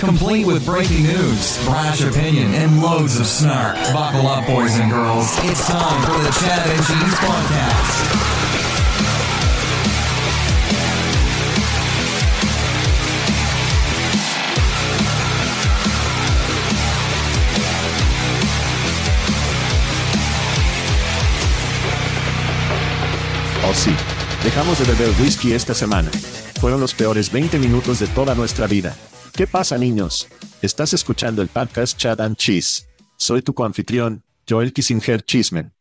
Complete with breaking news, brash opinion, and loads of snark. Buckle up, boys and girls. It's time for the Chad and Cheese Podcast. Oh sí. Dejamos de beber whisky esta semana. Fueron los peores 20 minutos de toda nuestra vida. ¿Qué pasa niños? Estás escuchando el podcast Chad and Cheese. Soy tu coanfitrión, Joel Kissinger Cheeseman.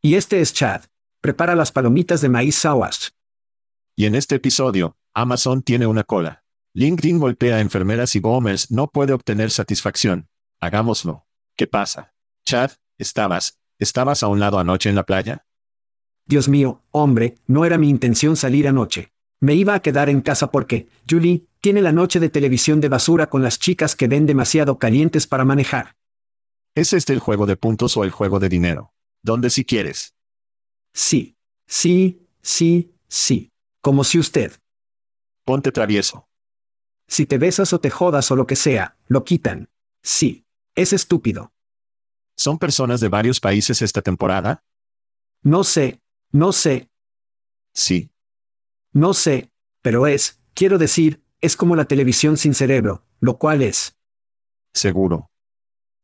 Y este es Chad. Prepara las palomitas de maíz Sawash. Y en este episodio, Amazon tiene una cola. LinkedIn golpea a enfermeras y boomers no puede obtener satisfacción. Hagámoslo. ¿Qué pasa? Chad, ¿estabas, estabas a un lado anoche en la playa? Dios mío, hombre, no era mi intención salir anoche. Me iba a quedar en casa porque, Julie, tiene la noche de televisión de basura con las chicas que ven demasiado calientes para manejar. ¿Es este el juego de puntos o el juego de dinero? ¿Dónde si quieres? Sí, sí, sí, sí. Como si usted. Ponte travieso. Si te besas o te jodas o lo que sea, lo quitan. Sí. Es estúpido. ¿Son personas de varios países esta temporada? No sé, no sé. Sí. No sé, pero es, quiero decir, es como la televisión sin cerebro, lo cual es. Seguro.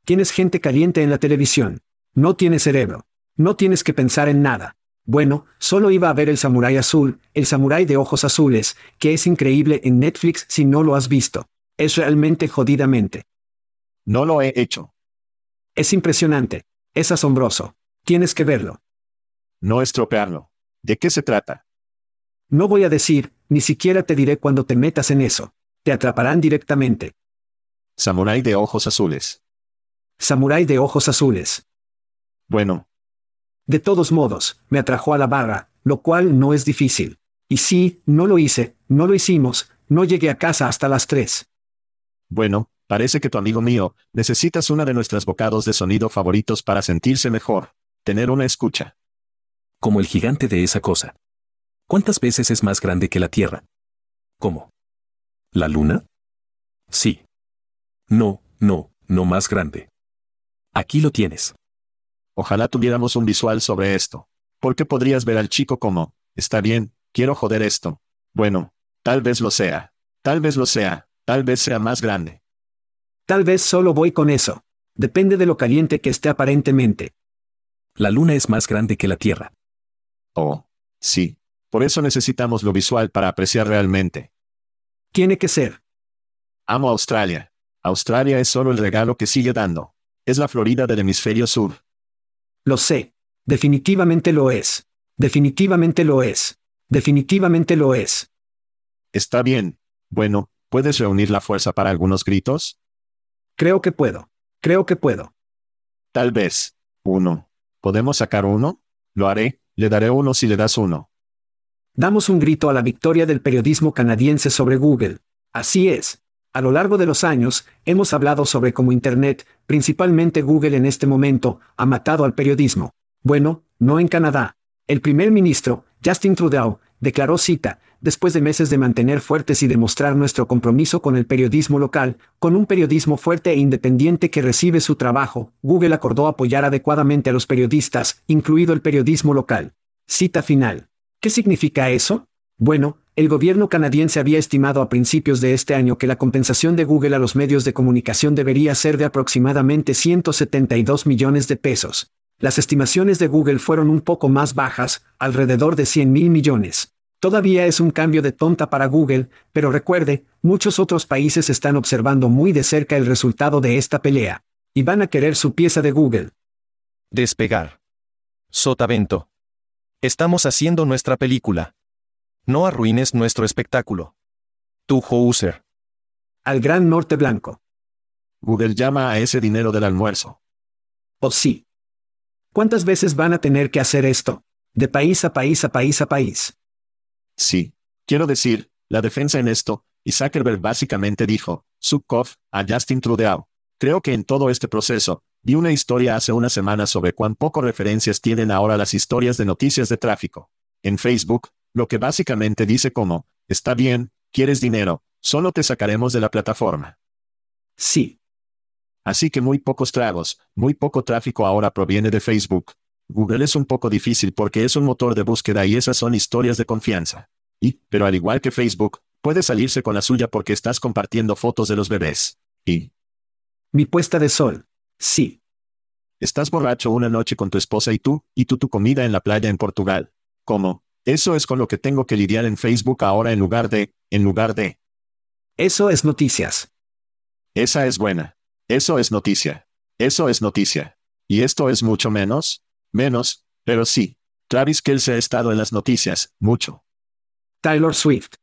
Tienes gente caliente en la televisión. No tiene cerebro. No tienes que pensar en nada. Bueno, solo iba a ver el samurái azul, el samurái de ojos azules, que es increíble en Netflix si no lo has visto. Es realmente jodidamente. No lo he hecho. Es impresionante. Es asombroso. Tienes que verlo. No estropearlo. ¿De qué se trata? No voy a decir, ni siquiera te diré cuando te metas en eso. Te atraparán directamente. Samurái de ojos azules. Samurái de ojos azules. Bueno. De todos modos, me atrajo a la barra, lo cual no es difícil. Y sí, no lo hice, no lo hicimos, no llegué a casa hasta las tres. Bueno, parece que tu amigo mío, necesitas una de nuestras bocados de sonido favoritos para sentirse mejor. Tener una escucha como el gigante de esa cosa. ¿Cuántas veces es más grande que la Tierra? ¿Cómo? ¿La Luna? Sí. No, no, no más grande. Aquí lo tienes. Ojalá tuviéramos un visual sobre esto. Porque podrías ver al chico como, está bien, quiero joder esto. Bueno, tal vez lo sea. Tal vez lo sea. Tal vez sea más grande. Tal vez solo voy con eso. Depende de lo caliente que esté aparentemente. La luna es más grande que la Tierra. Oh, sí. Por eso necesitamos lo visual para apreciar realmente. Tiene que ser. Amo Australia. Australia es solo el regalo que sigue dando. Es la Florida del hemisferio sur. Lo sé. Definitivamente lo es. Definitivamente lo es. Definitivamente lo es. Está bien. Bueno, ¿puedes reunir la fuerza para algunos gritos? Creo que puedo. Creo que puedo. Tal vez. Uno. ¿Podemos sacar uno? Lo haré, le daré uno si le das uno. Damos un grito a la victoria del periodismo canadiense sobre Google. Así es. A lo largo de los años, hemos hablado sobre cómo Internet, principalmente Google en este momento, ha matado al periodismo. Bueno, no en Canadá. El primer ministro, Justin Trudeau, declaró cita, después de meses de mantener fuertes y demostrar nuestro compromiso con el periodismo local, con un periodismo fuerte e independiente que recibe su trabajo, Google acordó apoyar adecuadamente a los periodistas, incluido el periodismo local. Cita final. ¿Qué significa eso? Bueno, el gobierno canadiense había estimado a principios de este año que la compensación de Google a los medios de comunicación debería ser de aproximadamente 172 millones de pesos. Las estimaciones de Google fueron un poco más bajas, alrededor de 100 mil millones. Todavía es un cambio de tonta para Google, pero recuerde, muchos otros países están observando muy de cerca el resultado de esta pelea. Y van a querer su pieza de Google. Despegar. Sotavento. Estamos haciendo nuestra película. No arruines nuestro espectáculo. Tu user. Al Gran Norte Blanco. Google llama a ese dinero del almuerzo. ¿O sí? ¿Cuántas veces van a tener que hacer esto? De país a país a país a país. Sí. Quiero decir, la defensa en esto, y Zuckerberg básicamente dijo, Subkov, a Justin Trudeau. Creo que en todo este proceso, vi una historia hace una semana sobre cuán poco referencias tienen ahora las historias de noticias de tráfico. En Facebook, lo que básicamente dice como, está bien, quieres dinero, solo te sacaremos de la plataforma. Sí. Así que muy pocos tragos, muy poco tráfico ahora proviene de Facebook. Google es un poco difícil porque es un motor de búsqueda y esas son historias de confianza. Y, pero al igual que Facebook, puede salirse con la suya porque estás compartiendo fotos de los bebés. Y... Mi puesta de sol. Sí. Estás borracho una noche con tu esposa y tú, y tú tu comida en la playa en Portugal. ¿Cómo? Eso es con lo que tengo que lidiar en Facebook ahora en lugar de, en lugar de. Eso es noticias. Esa es buena. Eso es noticia. Eso es noticia. ¿Y esto es mucho menos? Menos, pero sí. Travis Kelce ha estado en las noticias, mucho. Taylor Swift.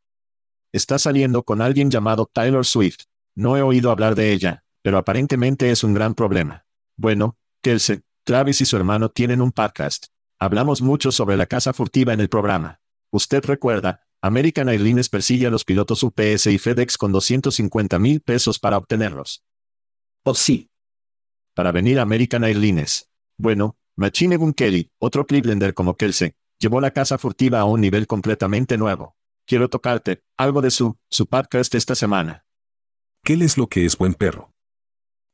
Está saliendo con alguien llamado Taylor Swift. No he oído hablar de ella, pero aparentemente es un gran problema. Bueno, Kelce, Travis y su hermano tienen un podcast. Hablamos mucho sobre la casa furtiva en el programa. Usted recuerda, American Airlines persigue a los pilotos UPS y FedEx con 250 mil pesos para obtenerlos. Oh sí. Para venir a American Airlines. Bueno, Machine Gun Kelly, otro Clevelander como Kelsey, llevó la casa furtiva a un nivel completamente nuevo. Quiero tocarte, algo de su, su podcast esta semana. ¿Qué es lo que es buen perro?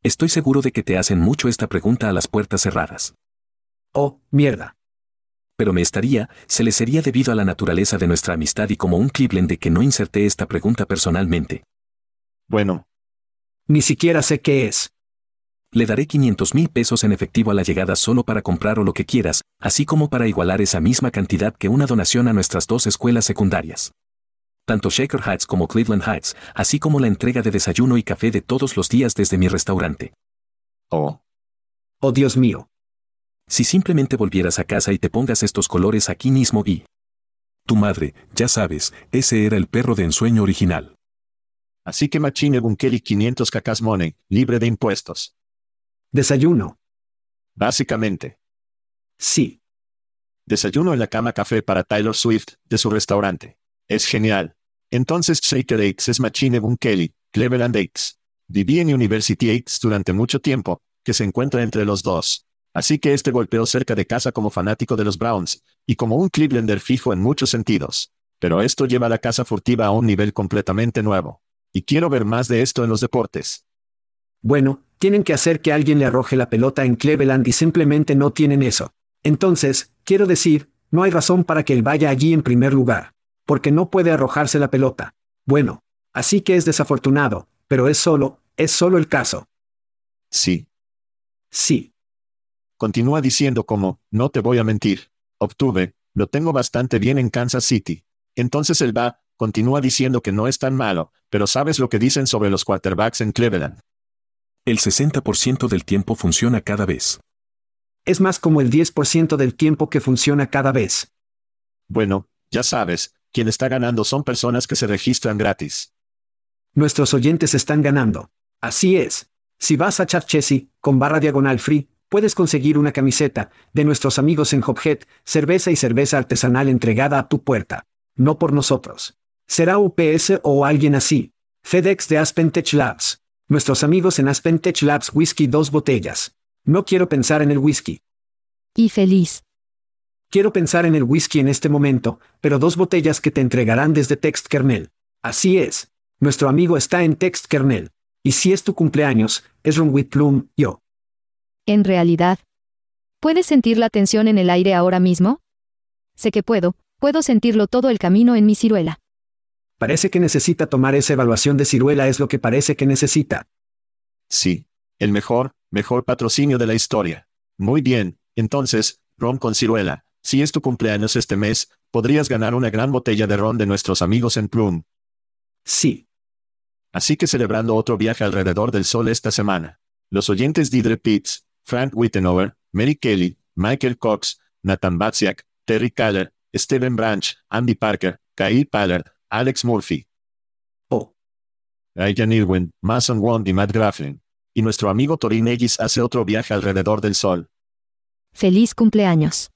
Estoy seguro de que te hacen mucho esta pregunta a las puertas cerradas. Oh, mierda. Pero me estaría, se le sería debido a la naturaleza de nuestra amistad y como un Cleveland de que no inserté esta pregunta personalmente. Bueno. Ni siquiera sé qué es. Le daré 500 mil pesos en efectivo a la llegada solo para comprar o lo que quieras, así como para igualar esa misma cantidad que una donación a nuestras dos escuelas secundarias. Tanto Shaker Heights como Cleveland Heights, así como la entrega de desayuno y café de todos los días desde mi restaurante. Oh. Oh Dios mío. Si simplemente volvieras a casa y te pongas estos colores aquí mismo y... Tu madre, ya sabes, ese era el perro de ensueño original. Así que Machine Gun Kelly 500 cacas money, libre de impuestos. Desayuno. Básicamente. Sí. Desayuno en la cama café para Taylor Swift, de su restaurante. Es genial. Entonces Shaker X es Machine Gun Kelly, Cleveland X. Viví en University X durante mucho tiempo, que se encuentra entre los dos. Así que este golpeó cerca de casa como fanático de los Browns, y como un Clevelander fijo en muchos sentidos. Pero esto lleva la casa furtiva a un nivel completamente nuevo. Y quiero ver más de esto en los deportes. Bueno, tienen que hacer que alguien le arroje la pelota en Cleveland y simplemente no tienen eso. Entonces, quiero decir, no hay razón para que él vaya allí en primer lugar. Porque no puede arrojarse la pelota. Bueno, así que es desafortunado, pero es solo, es solo el caso. Sí. Sí. Continúa diciendo como, no te voy a mentir. Obtuve, lo tengo bastante bien en Kansas City. Entonces él va, continúa diciendo que no es tan malo, pero sabes lo que dicen sobre los quarterbacks en Cleveland. El 60% del tiempo funciona cada vez. Es más como el 10% del tiempo que funciona cada vez. Bueno, ya sabes, quien está ganando son personas que se registran gratis. Nuestros oyentes están ganando. Así es. Si vas a Chat Chessy, con barra diagonal free, puedes conseguir una camiseta, de nuestros amigos en Hophead, cerveza y cerveza artesanal entregada a tu puerta. No por nosotros. Será UPS o alguien así. FedEx de Aspen Tech Labs. Nuestros amigos en Aspen Tech Labs Whisky dos botellas. No quiero pensar en el whisky. Y feliz. Quiero pensar en el whisky en este momento, pero dos botellas que te entregarán desde Text Kernel. Así es. Nuestro amigo está en Text Kernel. Y si es tu cumpleaños, es Ron with Plum, yo. En realidad. ¿Puedes sentir la tensión en el aire ahora mismo? Sé que puedo, puedo sentirlo todo el camino en mi ciruela. Parece que necesita tomar esa evaluación de ciruela es lo que parece que necesita. Sí. El mejor, mejor patrocinio de la historia. Muy bien, entonces, ron con ciruela. Si es tu cumpleaños este mes, podrías ganar una gran botella de ron de nuestros amigos en Plum. Sí. Así que celebrando otro viaje alrededor del sol esta semana. Los oyentes Didre Pitts, Frank Wittenover, Mary Kelly, Michael Cox, Nathan Batsiak, Terry Keller, Steven Branch, Andy Parker, Kyle Pallard, Alex Murphy. Oh. Ryan Irwin, Mason Wond y Matt Grafflin. Y nuestro amigo Torin Egis hace otro viaje alrededor del sol. Feliz cumpleaños.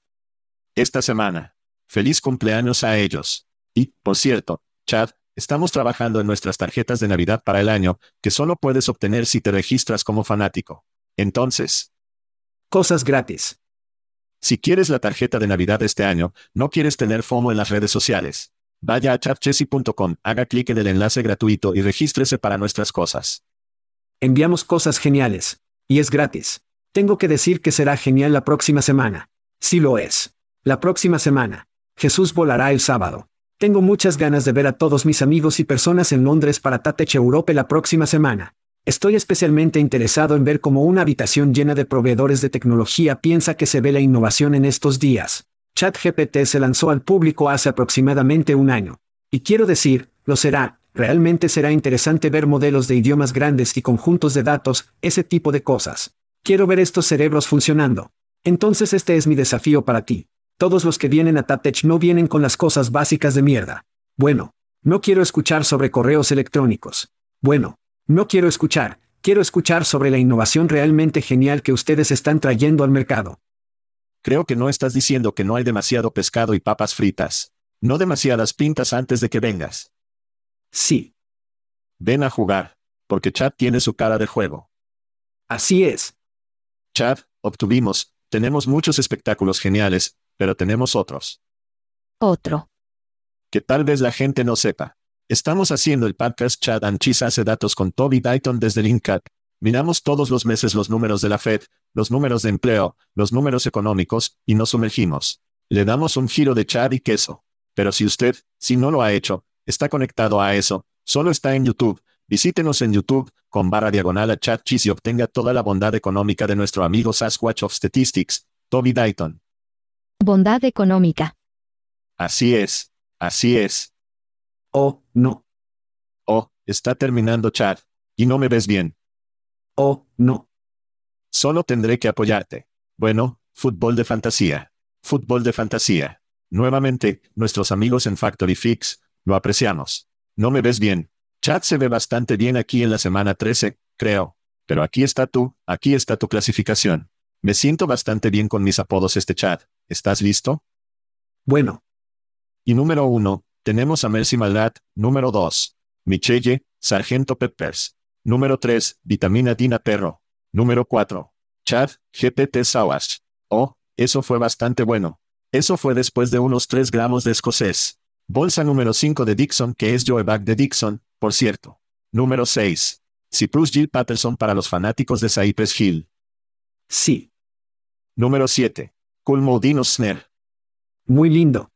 Esta semana. Feliz cumpleaños a ellos. Y, por cierto, Chad, estamos trabajando en nuestras tarjetas de Navidad para el año, que solo puedes obtener si te registras como fanático. Entonces, Cosas gratis. si quieres la tarjeta de Navidad este año, no quieres tener FOMO en las redes sociales. Vaya a chatchessy.com, haga clic en el enlace gratuito y regístrese para nuestras cosas. Enviamos cosas geniales. Y es gratis. Tengo que decir que será genial la próxima semana. Sí lo es. La próxima semana. Jesús volará el sábado. Tengo muchas ganas de ver a todos mis amigos y personas en Londres para Tatech Europe la próxima semana. Estoy especialmente interesado en ver cómo una habitación llena de proveedores de tecnología piensa que se ve la innovación en estos días. ChatGPT se lanzó al público hace aproximadamente un año. Y quiero decir, lo será, realmente será interesante ver modelos de idiomas grandes y conjuntos de datos, ese tipo de cosas. Quiero ver estos cerebros funcionando. Entonces este es mi desafío para ti. Todos los que vienen a Tatech no vienen con las cosas básicas de mierda. Bueno, no quiero escuchar sobre correos electrónicos. Bueno, no quiero escuchar, quiero escuchar sobre la innovación realmente genial que ustedes están trayendo al mercado. Creo que no estás diciendo que no hay demasiado pescado y papas fritas. No demasiadas pintas antes de que vengas. Sí, Ven a jugar. Porque Chad tiene su cara de juego. así es. Chad, obtuvimos, tenemos muchos espectáculos geniales, pero tenemos otros. Otro. Que tal vez la gente no sepa. Estamos haciendo el podcast Chad and Cheese hace datos con Toby Dayton desde Linkat. Miramos todos los meses los números de la Fed, los números de empleo, los números económicos, y nos sumergimos. Le damos un giro de Chad y queso. Pero si usted, si no lo ha hecho, está conectado a eso, solo está en YouTube, visítenos en YouTube, con barra diagonal a Chad Cheese y obtenga toda la bondad económica de nuestro amigo Sasquatch of Statistics, Toby Dayton. Bondad económica. Así es, así es. Oh, no. Oh, está terminando Chad. Y no me ves bien. Oh, no. Solo tendré que apoyarte. Bueno, fútbol de fantasía. Fútbol de fantasía. Nuevamente, nuestros amigos en Factory Fix, lo apreciamos. No me ves bien. Chad se ve bastante bien aquí en la semana 13, creo. Pero aquí está tú, aquí está tu clasificación. Me siento bastante bien con mis apodos este Chad. ¿Estás listo? Bueno, Y número uno, tenemos a Mercy Maldat, número dos, Michelle, Sargento Peppers. Número tres, Vitamina Dina Perro. Número cuatro, Chad, GPT Sawash. Oh, eso fue bastante bueno. Eso fue después de unos 3 gramos de escocés. Bolsa número 5 de Dixon, que es Joe Bag de Dixon, por cierto. Número 6. Cyprus Jill Patterson para los fanáticos de Cypress Hill. sí. Número 7. Culmodino Snare. Muy lindo.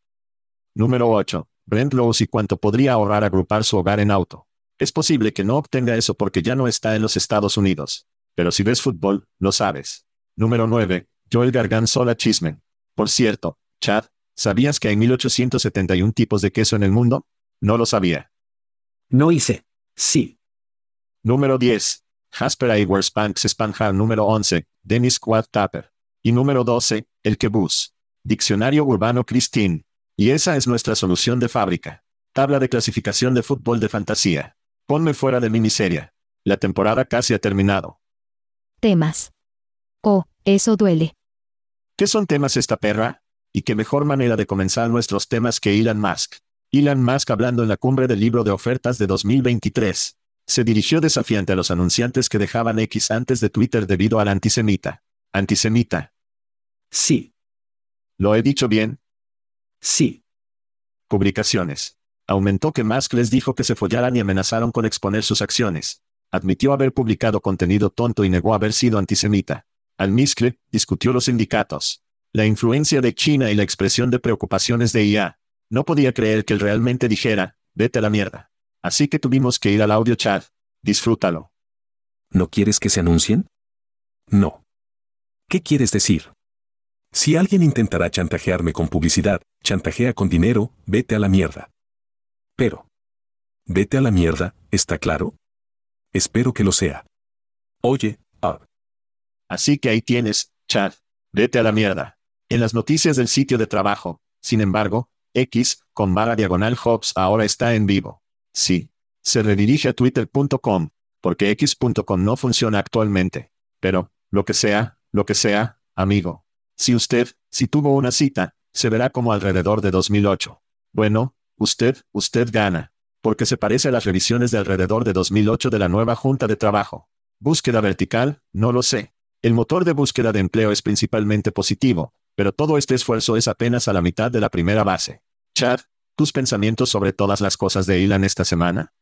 Número 8. Brent Rose y cuánto podría ahorrar agrupar su hogar en auto. Es posible que no obtenga eso porque ya no está en los Estados Unidos. Pero si ves fútbol, lo sabes. Número 9. Joel Garganzola Chismen. Por cierto, Chad, ¿sabías que hay 1871 tipos de queso en el mundo? No lo sabía. No hice. Sí. Número 10. Jasper Ewer Spanks Spanjar número 11. Dennis Quad Tapper. Y número 12. El Kebus. Diccionario Urbano Christine. Y esa es nuestra solución de fábrica. Tabla de clasificación de fútbol de fantasía. Ponme fuera de mi miseria. La temporada casi ha terminado. Temas. Oh, eso duele. ¿Qué son temas esta perra? Y qué mejor manera de comenzar nuestros temas que Elon Musk. Elon Musk hablando en la cumbre del libro de ofertas de 2023. Se dirigió desafiante a los anunciantes que dejaban X antes de Twitter debido al antisemita. Antisemita. Sí, ¿Lo he dicho bien? sí, Publicaciones. Aumentó que Musk les dijo que se follaran y amenazaron con exponer sus acciones. Admitió haber publicado contenido tonto y negó haber sido antisemita. Al Miscle, discutió los sindicatos. La influencia de China y la expresión de preocupaciones de IA. No podía creer que él realmente dijera, vete a la mierda. Así que tuvimos que ir al audio chat. Disfrútalo. ¿No quieres que se anuncien? No. ¿Qué quieres decir? Si alguien intentará chantajearme con publicidad, chantajea con dinero, vete a la mierda. Pero. Vete a la mierda, ¿está claro? Espero que lo sea. Oye, ah, Así que ahí tienes, chat. Vete a la mierda. En las noticias del sitio de trabajo, sin embargo, X, con barra diagonal Hobbs ahora está en vivo. Sí. Se redirige a twitter.com, porque x.com no funciona actualmente. Pero, lo que sea, lo que sea, amigo. Si usted, si tuvo una cita, se verá como alrededor de 2008. Bueno, usted, usted gana. Porque se parece a las revisiones de alrededor de 2008 de la nueva Junta de Trabajo. Búsqueda vertical, no lo sé. El motor de búsqueda de empleo es principalmente positivo, pero todo este esfuerzo es apenas a la mitad de la primera base. Chad, ¿tus pensamientos sobre todas las cosas de Elon esta semana?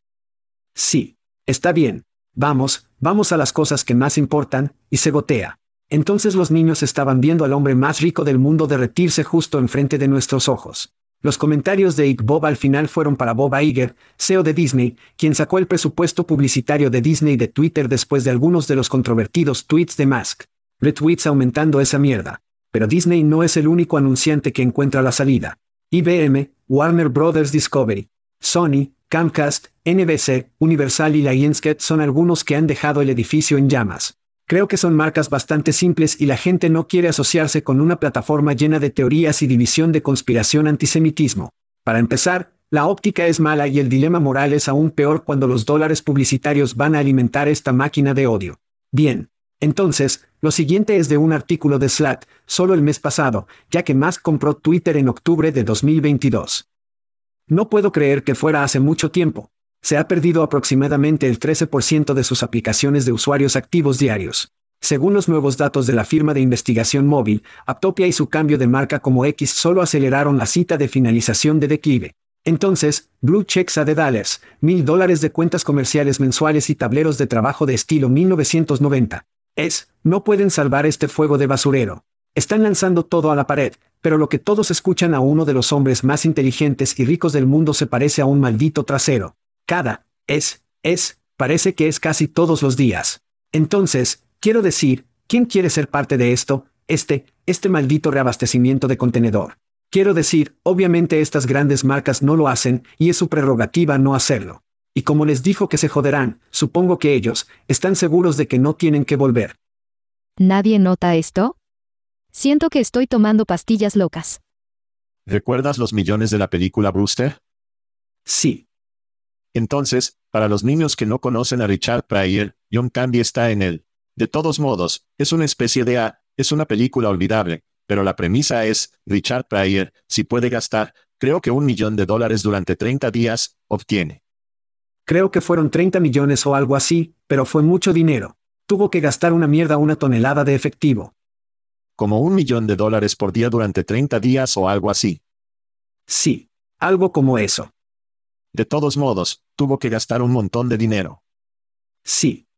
sí. Está bien. Vamos, vamos a las cosas que más importan, y se gotea. Entonces los niños estaban viendo al hombre más rico del mundo derretirse justo enfrente de nuestros ojos. Los comentarios de Ike Bob al final fueron para Bob Iger, CEO de Disney, quien sacó el presupuesto publicitario de Disney de Twitter después de algunos de los controvertidos tweets de Musk. Retweets aumentando esa mierda. Pero Disney no es el único anunciante que encuentra la salida. IBM, Warner Brothers Discovery, Sony, Comcast, NBC, Universal y Lionsgate son algunos que han dejado el edificio en llamas. Creo que son marcas bastante simples y la gente no quiere asociarse con una plataforma llena de teorías y división de conspiración antisemitismo. Para empezar, la óptica es mala y el dilema moral es aún peor cuando los dólares publicitarios van a alimentar esta máquina de odio. Bien. Entonces, lo siguiente es de un artículo de Slat, solo el mes pasado, ya que Musk compró Twitter en octubre de 2022. No puedo creer que fuera hace mucho tiempo. Se ha perdido aproximadamente el 13% de sus aplicaciones de usuarios activos diarios. Según los nuevos datos de la firma de investigación móvil, Aptopia y su cambio de marca como X solo aceleraron la cita de finalización de declive. Entonces, Blue Checks a de dólares, mil dólares de cuentas comerciales mensuales y tableros de trabajo de estilo 1990. Es, no pueden salvar este fuego de basurero. Están lanzando todo a la pared, pero lo que todos escuchan a uno de los hombres más inteligentes y ricos del mundo se parece a un maldito trasero. Cada, es, es, parece que es casi todos los días. Entonces, quiero decir, ¿quién quiere ser parte de esto? Este, este maldito reabastecimiento de contenedor. Quiero decir, obviamente estas grandes marcas no lo hacen, y es su prerrogativa no hacerlo. Y como les dijo que se joderán, supongo que ellos, están seguros de que no tienen que volver. ¿Nadie nota esto? Siento que estoy tomando pastillas locas. ¿Recuerdas los millones de la película Brewster? Sí, Entonces, para los niños que no conocen a Richard Pryor, John Candy está en él. De todos modos, es una especie de A, es una película olvidable, pero la premisa es, Richard Pryor, si puede gastar, creo que un millón de dólares durante 30 días, obtiene. creo que fueron 30 millones o algo así, pero fue mucho dinero. Tuvo que gastar una mierda una tonelada de efectivo. Como un millón de dólares por día durante 30 días o algo así. Sí, algo como eso. De todos modos, tuvo que gastar un montón de dinero. Sí,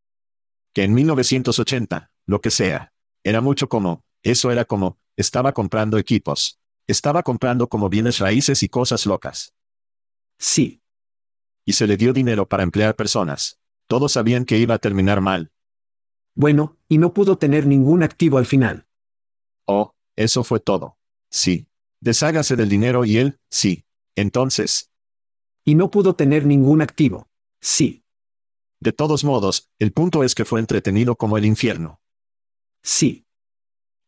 Que en 1980, lo que sea. Era mucho como, eso era como, estaba comprando equipos. Estaba comprando como bienes raíces y cosas locas. sí, Y se le dio dinero para emplear personas. Todos sabían que iba a terminar mal. bueno, y no pudo tener ningún activo al final. Oh, eso fue todo. Sí. Deshágase del dinero y él, sí. Entonces, Y no pudo tener ningún activo. Sí, de todos modos, el punto es que fue entretenido como el infierno. sí,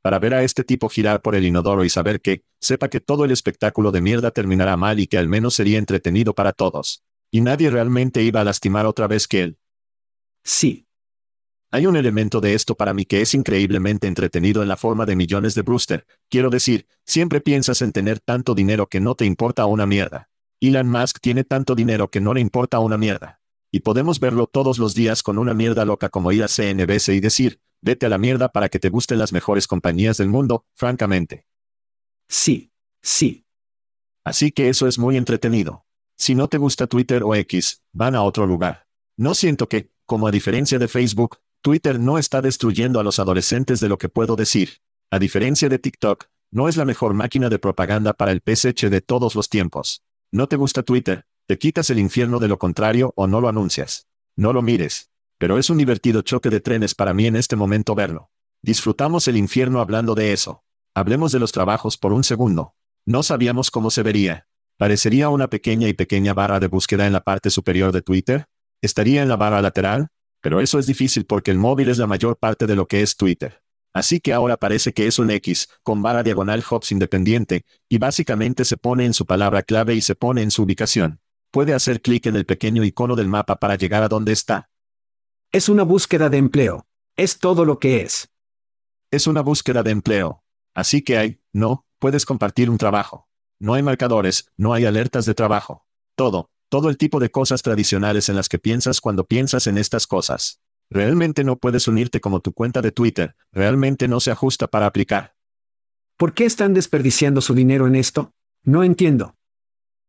Para ver a este tipo girar por el inodoro y saber que, sepa que todo el espectáculo de mierda terminará mal y que al menos sería entretenido para todos. Y nadie realmente iba a lastimar otra vez que él. Sí. Hay un elemento de esto para mí que es increíblemente entretenido en la forma de millones de Brewster. Quiero decir, siempre piensas en tener tanto dinero que no te importa una mierda. Elon Musk tiene tanto dinero que no le importa una mierda. Y podemos verlo todos los días con una mierda loca como ir a CNBC y decir, vete a la mierda para que te gusten las mejores compañías del mundo, francamente. Sí. Sí. Así que eso es muy entretenido. Si no te gusta Twitter o X, van a otro lugar. No siento que, como a diferencia de Facebook, Twitter no está destruyendo a los adolescentes de lo que puedo decir. A diferencia de TikTok, no es la mejor máquina de propaganda para el PSH de todos los tiempos. No te gusta Twitter, te quitas el infierno de lo contrario o no lo anuncias. No lo mires. Pero es un divertido choque de trenes para mí en este momento verlo. Disfrutamos el infierno hablando de eso. Hablemos de los trabajos por un segundo. No sabíamos cómo se vería. ¿Parecería una pequeña y pequeña barra de búsqueda en la parte superior de Twitter? ¿Estaría en la barra lateral? Pero eso es difícil porque el móvil es la mayor parte de lo que es Twitter. Así que ahora parece que es un X, con barra diagonal hops independiente, y básicamente se pone en su palabra clave y se pone en su ubicación. Puede hacer clic en el pequeño icono del mapa para llegar a donde está. Es una búsqueda de empleo. Es todo lo que es. Es una búsqueda de empleo. Así que hay, no, puedes compartir un trabajo. No hay marcadores, no hay alertas de trabajo. Todo, todo el tipo de cosas tradicionales en las que piensas cuando piensas en estas cosas. Realmente no puedes unirte como tu cuenta de Twitter, realmente no se ajusta para aplicar. ¿Por qué están desperdiciando su dinero en esto? No entiendo.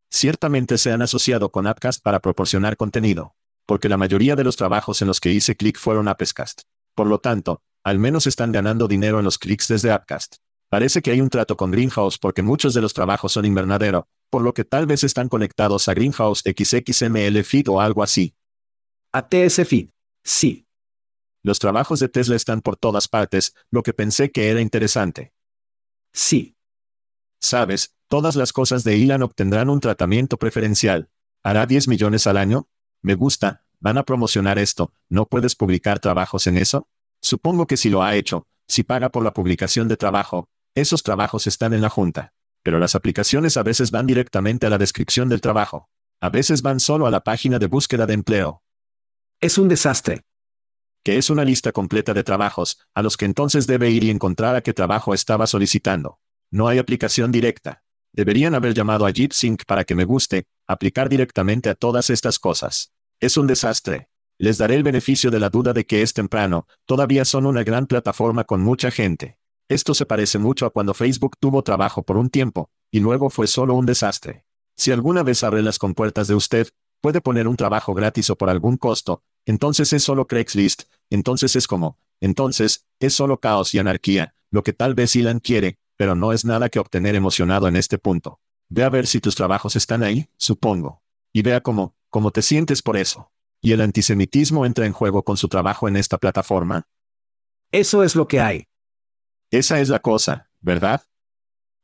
Ciertamente se han asociado con Appcast para proporcionar contenido, porque la mayoría de los trabajos en los que hice clic fueron Appcast. Por lo tanto, al menos están ganando dinero en los clics desde Appcast. Parece que hay un trato con Greenhouse porque muchos de los trabajos son invernadero, por lo que tal vez están conectados a Greenhouse XXML Feed o algo así. A TS Feed. Sí. Los trabajos de Tesla están por todas partes, lo que pensé que era interesante. Sí. Sabes, todas las cosas de Elon obtendrán un tratamiento preferencial. ¿Hará 10 millones al año? Me gusta, van a promocionar esto, ¿no puedes publicar trabajos en eso? Supongo que si lo ha hecho, si paga por la publicación de trabajo, esos trabajos están en la junta. Pero las aplicaciones a veces van directamente a la descripción del trabajo. A veces van solo a la página de búsqueda de empleo. Es un desastre. Que es una lista completa de trabajos, a los que entonces debe ir y encontrar a qué trabajo estaba solicitando. No hay aplicación directa. Deberían haber llamado a JetSync para que me guste, aplicar directamente a todas estas cosas. Es un desastre. Les daré el beneficio de la duda de que es temprano, todavía son una gran plataforma con mucha gente. Esto se parece mucho a cuando Facebook tuvo trabajo por un tiempo, y luego fue solo un desastre. Si alguna vez abre las compuertas de usted, puede poner un trabajo gratis o por algún costo, entonces es solo Craigslist, entonces es como, entonces, es solo caos y anarquía, lo que tal vez Elon quiere, pero no es nada que obtener emocionado en este punto. Ve a ver si tus trabajos están ahí, supongo. Y vea cómo, cómo te sientes por eso. ¿Y el antisemitismo entra en juego con su trabajo en esta plataforma? Eso es lo que hay. Esa es la cosa, ¿verdad?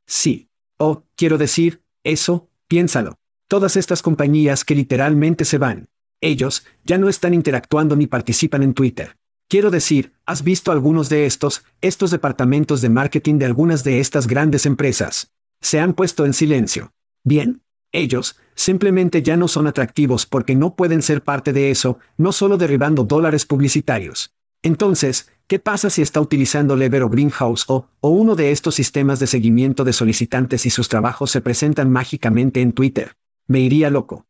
Sí. O, quiero decir, eso, piénsalo. Todas estas compañías que literalmente se van. Ellos, ya no están interactuando ni participan en Twitter. Quiero decir, ¿has visto algunos de estos, estos departamentos de marketing de algunas de estas grandes empresas? Se han puesto en silencio. Bien. Ellos, simplemente ya no son atractivos porque no pueden ser parte de eso, no solo derribando dólares publicitarios. Entonces, ¿qué pasa si está utilizando Lever o Greenhouse o, o uno de estos sistemas de seguimiento de solicitantes y sus trabajos se presentan mágicamente en Twitter? Me iría loco.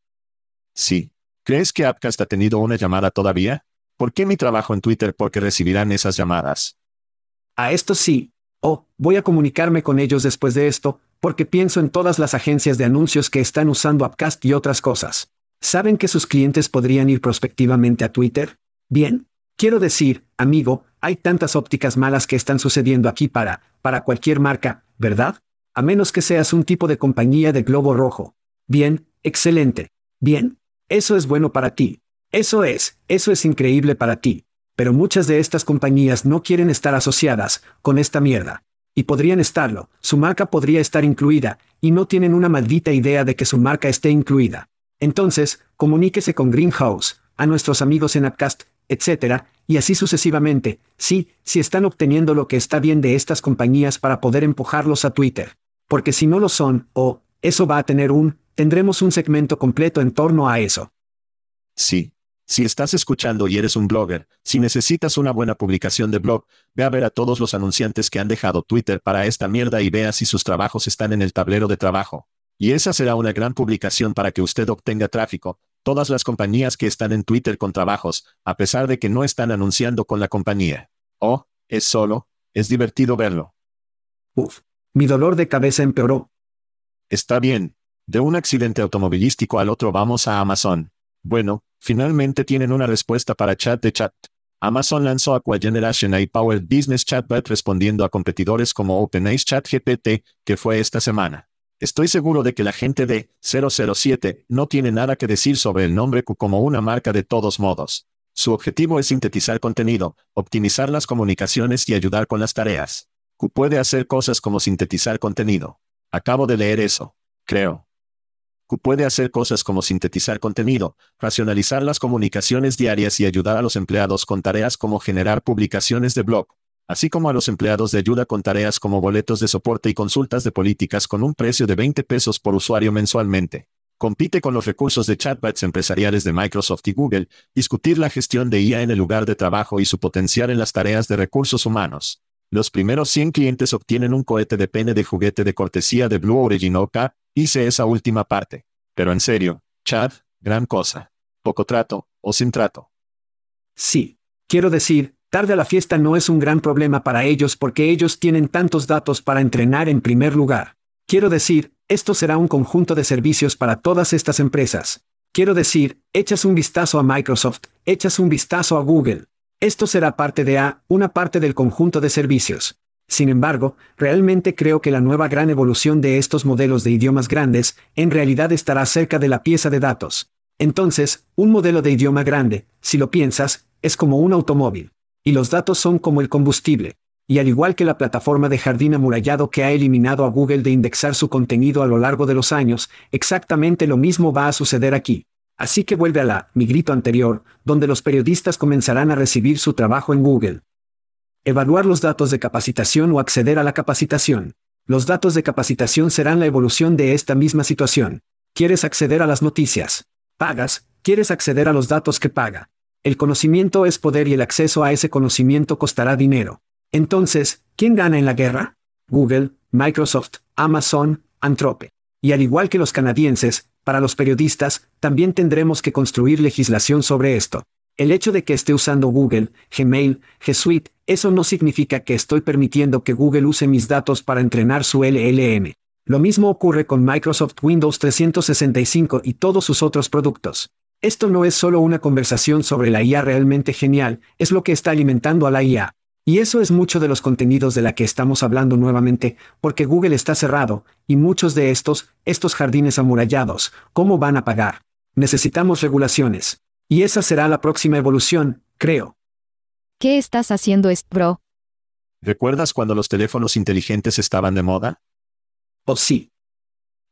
Sí. ¿Crees que Appcast ha tenido una llamada todavía? ¿Por qué mi trabajo en Twitter? Porque recibirán esas llamadas. A esto sí. Oh, voy a comunicarme con ellos después de esto, porque pienso en todas las agencias de anuncios que están usando Appcast y otras cosas. ¿Saben que sus clientes podrían ir prospectivamente a Twitter? Bien, Quiero decir, amigo, hay tantas ópticas malas que están sucediendo aquí para, para cualquier marca, ¿verdad? A menos que seas un tipo de compañía de globo rojo. Bien, excelente. Bien. Eso es bueno para ti. Eso es, eso es increíble para ti. Pero muchas de estas compañías no quieren estar asociadas con esta mierda. Y podrían estarlo, su marca podría estar incluida, y no tienen una maldita idea de que su marca esté incluida. Entonces, comuníquese con Greenhouse, a nuestros amigos en Upcast, etc., y así sucesivamente, sí, si están obteniendo lo que está bien de estas compañías para poder empujarlos a Twitter. Porque si no lo son, o, eso va a tener un, tendremos un segmento completo en torno a eso. Sí. Si estás escuchando y eres un blogger, si necesitas una buena publicación de blog, ve a ver a todos los anunciantes que han dejado Twitter para esta mierda y vea si sus trabajos están en el tablero de trabajo. Y esa será una gran publicación para que usted obtenga tráfico, todas las compañías que están en Twitter con trabajos, a pesar de que no están anunciando con la compañía. Oh, es solo, es divertido verlo. Uf, mi dolor de cabeza empeoró. Está bien. De un accidente automovilístico al otro vamos a Amazon. Bueno, finalmente tienen una respuesta para chat de chat. Amazon lanzó Aqua Generation AI Powered Business Chatbot respondiendo a competidores como OpenAI's ChatGPT, que fue esta semana. Estoy seguro de que la gente de 007 no tiene nada que decir sobre el nombre Q como una marca de todos modos. Su objetivo es sintetizar contenido, optimizar las comunicaciones y ayudar con las tareas. Q puede hacer cosas como sintetizar contenido. Acabo de leer eso. Creo. Puede hacer cosas como sintetizar contenido, racionalizar las comunicaciones diarias y ayudar a los empleados con tareas como generar publicaciones de blog, así como a los empleados de ayuda con tareas como boletos de soporte y consultas de políticas con un precio de 20 pesos por usuario mensualmente. Compite con los recursos de chatbots empresariales de Microsoft y Google, discutir la gestión de IA en el lugar de trabajo y su potencial en las tareas de recursos humanos. Los primeros 100 clientes obtienen un cohete de pene de juguete de cortesía de Blue Origin OK, Hice esa última parte. Pero en serio, Chad, gran cosa. Poco trato, o sin trato. Sí. Quiero decir, tarde a la fiesta no es un gran problema para ellos porque ellos tienen tantos datos para entrenar en primer lugar. Quiero decir, esto será un conjunto de servicios para todas estas empresas. Quiero decir, echas un vistazo a Microsoft, echas un vistazo a Google. Esto será parte de A, una parte del conjunto de servicios. Sin embargo, realmente creo que la nueva gran evolución de estos modelos de idiomas grandes, en realidad estará cerca de la pieza de datos. Entonces, un modelo de idioma grande, si lo piensas, es como un automóvil. Y los datos son como el combustible. Y al igual que la plataforma de jardín amurallado que ha eliminado a Google de indexar su contenido a lo largo de los años, exactamente lo mismo va a suceder aquí. Así que vuelve a la, mi grito anterior, donde los periodistas comenzarán a recibir su trabajo en Google. Evaluar los datos de capacitación o acceder a la capacitación. Los datos de capacitación serán la evolución de esta misma situación. ¿Quieres acceder a las noticias? Pagas, quieres acceder a los datos que paga. El conocimiento es poder y el acceso a ese conocimiento costará dinero. Entonces, ¿quién gana en la guerra? Google, Microsoft, Amazon, Anthrope. Y al igual que los canadienses, para los periodistas, también tendremos que construir legislación sobre esto. El hecho de que esté usando Google, Gmail, G Suite, eso no significa que estoy permitiendo que Google use mis datos para entrenar su LLM. Lo mismo ocurre con Microsoft Windows 365 y todos sus otros productos. Esto no es solo una conversación sobre la IA realmente genial, es lo que está alimentando a la IA. Y eso es mucho de los contenidos de la que estamos hablando nuevamente, porque Google está cerrado, y muchos de estos, estos jardines amurallados, ¿cómo van a pagar? Necesitamos regulaciones. Y esa será la próxima evolución, creo. ¿Qué estás haciendo, bro? ¿Recuerdas cuando los teléfonos inteligentes estaban de moda? Oh sí.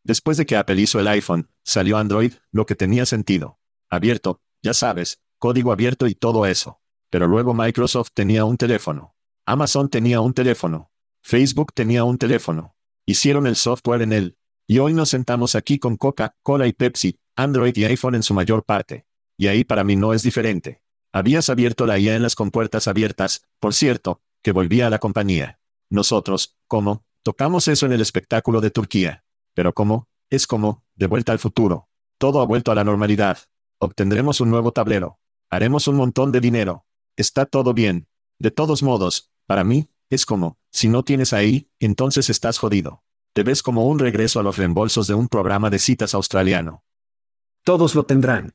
Después de que Apple hizo el iPhone, salió Android, lo que tenía sentido. Abierto, ya sabes, código abierto y todo eso. Pero luego Microsoft tenía un teléfono. Amazon tenía un teléfono. Facebook tenía un teléfono. Hicieron el software en él. Y hoy nos sentamos aquí con Coca, Cola y Pepsi, Android y iPhone en su mayor parte. Y ahí para mí no es diferente. Habías abierto la IA en las compuertas abiertas, por cierto, que volvía a la compañía. Nosotros, ¿cómo? Tocamos eso en el espectáculo de Turquía. Pero ¿cómo? Es como, de vuelta al futuro. Todo ha vuelto a la normalidad. Obtendremos un nuevo tablero. Haremos un montón de dinero. Está todo bien. De todos modos, para mí, es como, si no tienes ahí, entonces estás jodido. Te ves como un regreso a los reembolsos de un programa de citas australiano. Todos lo tendrán.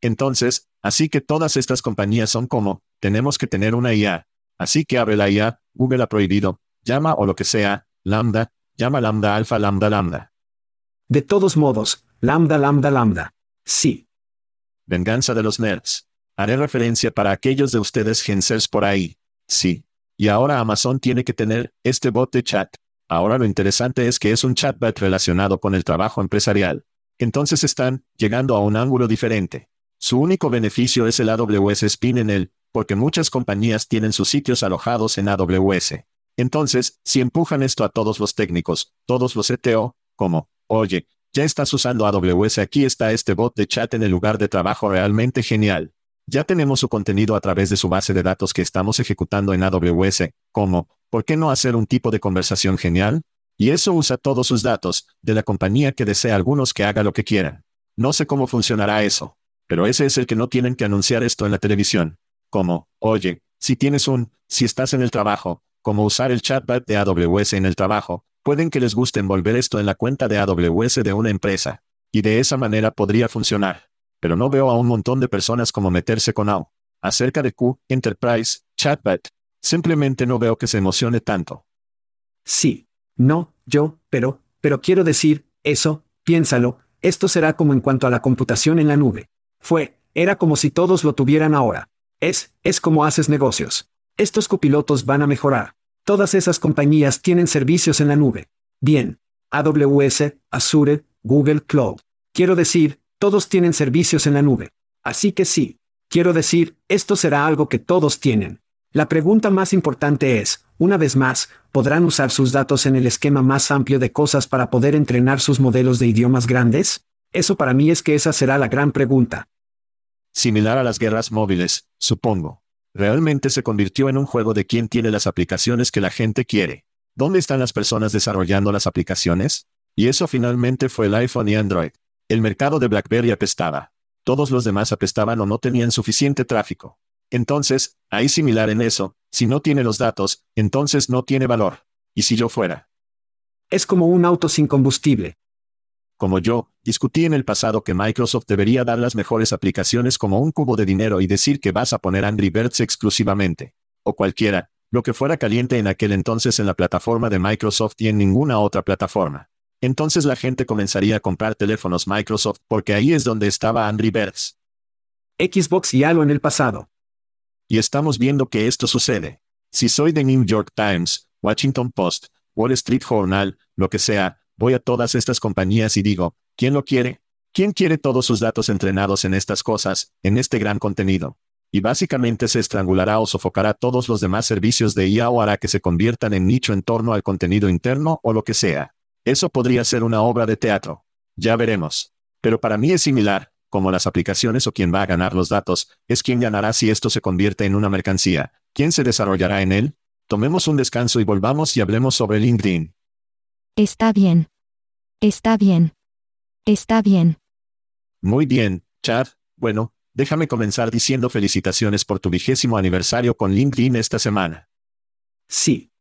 Entonces, así que todas estas compañías son como, tenemos que tener una IA. Así que abre la IA, Google ha prohibido, llama o lo que sea, lambda, llama lambda alfa lambda lambda. De todos modos, lambda lambda lambda. Sí. Venganza de los nerds. Haré referencia para aquellos de ustedes gensers por ahí. Sí. Y ahora Amazon tiene que tener este bot de chat. Ahora lo interesante es que es un chatbot relacionado con el trabajo empresarial. Entonces están llegando a un ángulo diferente. Su único beneficio es el AWS Spin en él, porque muchas compañías tienen sus sitios alojados en AWS. Entonces, si empujan esto a todos los técnicos, todos los ETO, como, oye, ya estás usando AWS, aquí está este bot de chat en el lugar de trabajo realmente genial. Ya tenemos su contenido a través de su base de datos que estamos ejecutando en AWS, como, ¿por qué no hacer un tipo de conversación genial? Y eso usa todos sus datos, de la compañía que desea algunos que haga lo que quieran. No sé cómo funcionará eso. Pero ese es el que no tienen que anunciar esto en la televisión. Como, oye, si tienes un, si estás en el trabajo, como usar el chatbot de AWS en el trabajo, pueden que les guste envolver esto en la cuenta de AWS de una empresa. Y de esa manera podría funcionar pero no veo a un montón de personas como meterse con AO. Acerca de Q, Enterprise, Chatbot, simplemente no veo que se emocione tanto. Sí. No, yo, pero, pero quiero decir, eso, piénsalo, esto será como en cuanto a la computación en la nube. Fue, era como si todos lo tuvieran ahora. Es, es como haces negocios. Estos copilotos van a mejorar. Todas esas compañías tienen servicios en la nube. Bien. AWS, Azure, Google Cloud. Quiero decir, todos tienen servicios en la nube. Así que sí. Quiero decir, esto será algo que todos tienen. La pregunta más importante es, una vez más, ¿podrán usar sus datos en el esquema más amplio de cosas para poder entrenar sus modelos de idiomas grandes? Eso para mí es que esa será la gran pregunta. Similar a las guerras móviles, supongo. Realmente se convirtió en un juego de quién tiene las aplicaciones que la gente quiere. ¿Dónde están las personas desarrollando las aplicaciones? Y eso finalmente fue el iPhone y Android. El mercado de BlackBerry apestaba. Todos los demás apestaban o no tenían suficiente tráfico. Entonces, hay similar en eso, si no tiene los datos, entonces no tiene valor. ¿Y si yo fuera? Es como un auto sin combustible. Como yo, discutí en el pasado que Microsoft debería dar las mejores aplicaciones como un cubo de dinero y decir que vas a poner Angry Birds exclusivamente. O cualquiera, lo que fuera caliente en aquel entonces en la plataforma de Microsoft y en ninguna otra plataforma. Entonces la gente comenzaría a comprar teléfonos Microsoft porque ahí es donde estaba Angry Birds. Xbox y Halo en el pasado. Y estamos viendo que esto sucede. Si soy de New York Times, Washington Post, Wall Street Journal, lo que sea, voy a todas estas compañías y digo, ¿quién lo quiere? ¿Quién quiere todos sus datos entrenados en estas cosas, en este gran contenido? Y básicamente se estrangulará o sofocará todos los demás servicios de IA o hará que se conviertan en nicho en torno al contenido interno o lo que sea. Eso podría ser una obra de teatro. Ya veremos. Pero para mí es similar, como las aplicaciones o quien va a ganar los datos, es quien ganará si esto se convierte en una mercancía. ¿Quién se desarrollará en él? Tomemos un descanso y volvamos y hablemos sobre LinkedIn. Está bien. Está bien. Está bien. Muy bien, Chad. Bueno, déjame comenzar diciendo felicitaciones por tu vigésimo aniversario con LinkedIn esta semana. Sí.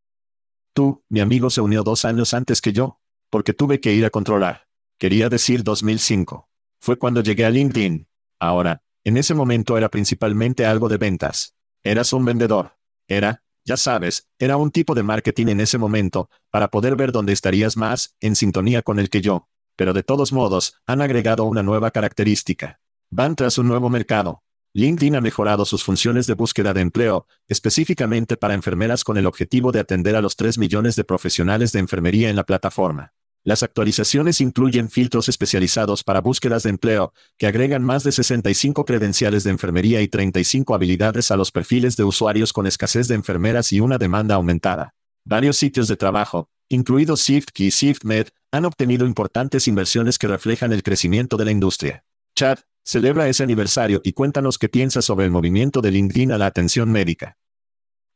Tú, mi amigo, se unió dos años antes que yo porque tuve que ir a controlar. Quería decir 2005. Fue cuando llegué a LinkedIn. Ahora, en ese momento era principalmente algo de ventas. Eras un vendedor. Era, ya sabes, era un tipo de marketing en ese momento, para poder ver dónde estarías más, en sintonía con el que yo. Pero de todos modos, han agregado una nueva característica. Van tras un nuevo mercado. LinkedIn ha mejorado sus funciones de búsqueda de empleo, específicamente para enfermeras con el objetivo de atender a los 3 millones de profesionales de enfermería en la plataforma. Las actualizaciones incluyen filtros especializados para búsquedas de empleo, que agregan más de 65 credenciales de enfermería y 35 habilidades a los perfiles de usuarios con escasez de enfermeras y una demanda aumentada. Varios sitios de trabajo, incluidos ShiftKey y ShiftMed, han obtenido importantes inversiones que reflejan el crecimiento de la industria. Chad, celebra ese aniversario y cuéntanos qué piensas sobre el movimiento de LinkedIn a la atención médica.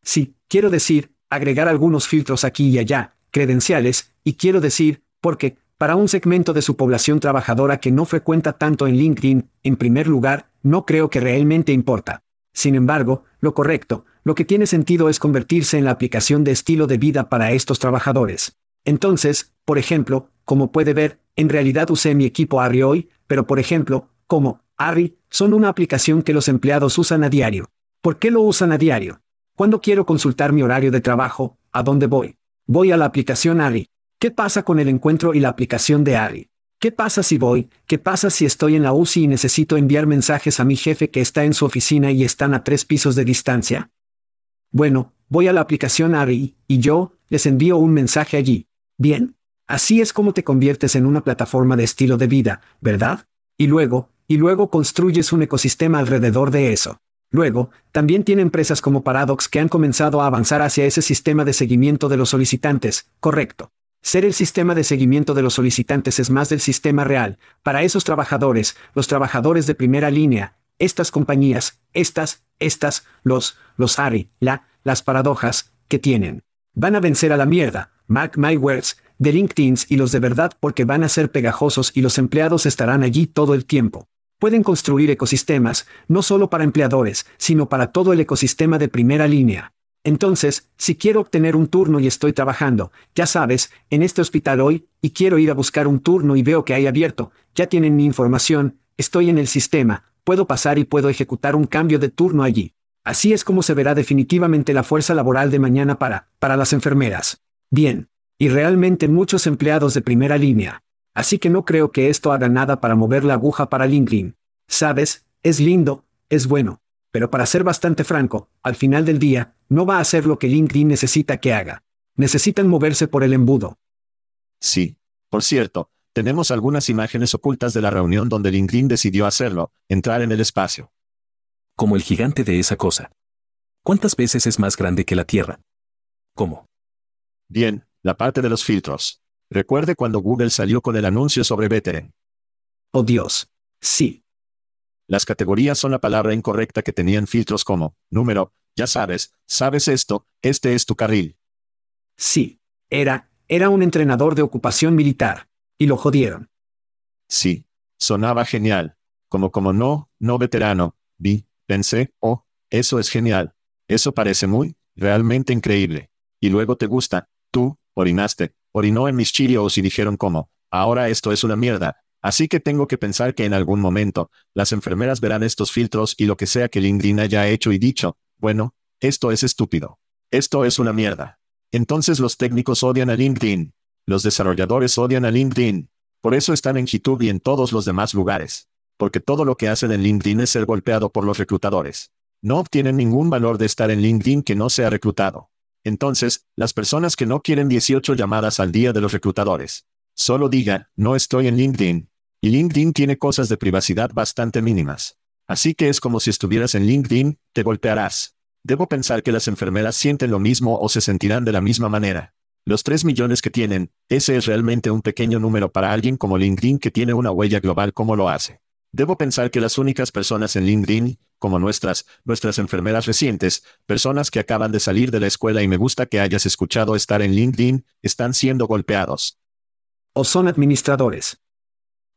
Sí, quiero decir, agregar algunos filtros aquí y allá, credenciales, y quiero decir, porque, para un segmento de su población trabajadora que no frecuenta tanto en LinkedIn, en primer lugar, no creo que realmente importa. Sin embargo, lo correcto, lo que tiene sentido es convertirse en la aplicación de estilo de vida para estos trabajadores. Entonces, por ejemplo, como puede ver, en realidad usé mi equipo Arri hoy, pero por ejemplo, como Arri, son una aplicación que los empleados usan a diario. ¿Por qué lo usan a diario? Cuando quiero consultar mi horario de trabajo, ¿a dónde voy? Voy a la aplicación Arri. ¿Qué pasa con el encuentro y la aplicación de Ari? ¿Qué pasa si voy? ¿Qué pasa si estoy en la UCI y necesito enviar mensajes a mi jefe que está en su oficina y están a tres pisos de distancia? Bueno, voy a la aplicación Ari, y yo, les envío un mensaje allí. Bien. Así es como te conviertes en una plataforma de estilo de vida, ¿verdad? Y luego, y luego construyes un ecosistema alrededor de eso. Luego, también tiene empresas como Paradox que han comenzado a avanzar hacia ese sistema de seguimiento de los solicitantes, correcto. Ser el sistema de seguimiento de los solicitantes es más del sistema real. Para esos trabajadores, los trabajadores de primera línea, estas compañías, estas, estas, los, los ARI, la, las paradojas, que tienen. Van a vencer a la mierda, Mark my words, de LinkedIn y los de verdad porque van a ser pegajosos y los empleados estarán allí todo el tiempo. Pueden construir ecosistemas, no solo para empleadores, sino para todo el ecosistema de primera línea. Entonces, si quiero obtener un turno y estoy trabajando, ya sabes, en este hospital hoy, y quiero ir a buscar un turno y veo que hay abierto, ya tienen mi información, estoy en el sistema, puedo pasar y puedo ejecutar un cambio de turno allí. Así es como se verá definitivamente la fuerza laboral de mañana para, para las enfermeras. Bien. Y realmente muchos empleados de primera línea. Así que no creo que esto haga nada para mover la aguja para LinkedIn. Sabes, es lindo, es bueno. Pero para ser bastante franco, al final del día, no va a hacer lo que LinkedIn necesita que haga. Necesitan moverse por el embudo. Sí. Por cierto, tenemos algunas imágenes ocultas de la reunión donde LinkedIn decidió hacerlo, entrar en el espacio. Como el gigante de esa cosa. ¿Cuántas veces es más grande que la Tierra? ¿Cómo? Bien, la parte de los filtros. Recuerde cuando Google salió con el anuncio sobre Veteran. Oh Dios. Sí. Las categorías son la palabra incorrecta que tenían filtros como, número, ya sabes, sabes esto, este es tu carril. Sí. Era, era un entrenador de ocupación militar. Y lo jodieron. Sí. Sonaba genial. Como como no, no veterano. Vi, pensé, oh, eso es genial. Eso parece muy, realmente increíble. Y luego te gusta, tú, orinaste, orinó en mis Cheerios y dijeron como, ahora esto es una mierda. Así que tengo que pensar que en algún momento, las enfermeras verán estos filtros y lo que sea que LinkedIn haya hecho y dicho, bueno, esto es estúpido. Esto es una mierda. Entonces los técnicos odian a LinkedIn. Los desarrolladores odian a LinkedIn. Por eso están en YouTube y en todos los demás lugares. Porque todo lo que hacen en LinkedIn es ser golpeado por los reclutadores. No obtienen ningún valor de estar en LinkedIn que no sea reclutado. Entonces, las personas que no quieren 18 llamadas al día de los reclutadores. Solo diga, no estoy en LinkedIn. Y LinkedIn tiene cosas de privacidad bastante mínimas. Así que es como si estuvieras en LinkedIn, te golpearás. Debo pensar que las enfermeras sienten lo mismo o se sentirán de la misma manera. Los 3 millones que tienen, ese es realmente un pequeño número para alguien como LinkedIn que tiene una huella global como lo hace. Debo pensar que las únicas personas en LinkedIn, como nuestras, nuestras enfermeras recientes, personas que acaban de salir de la escuela y me gusta que hayas escuchado estar en LinkedIn, están siendo golpeados. O son administradores.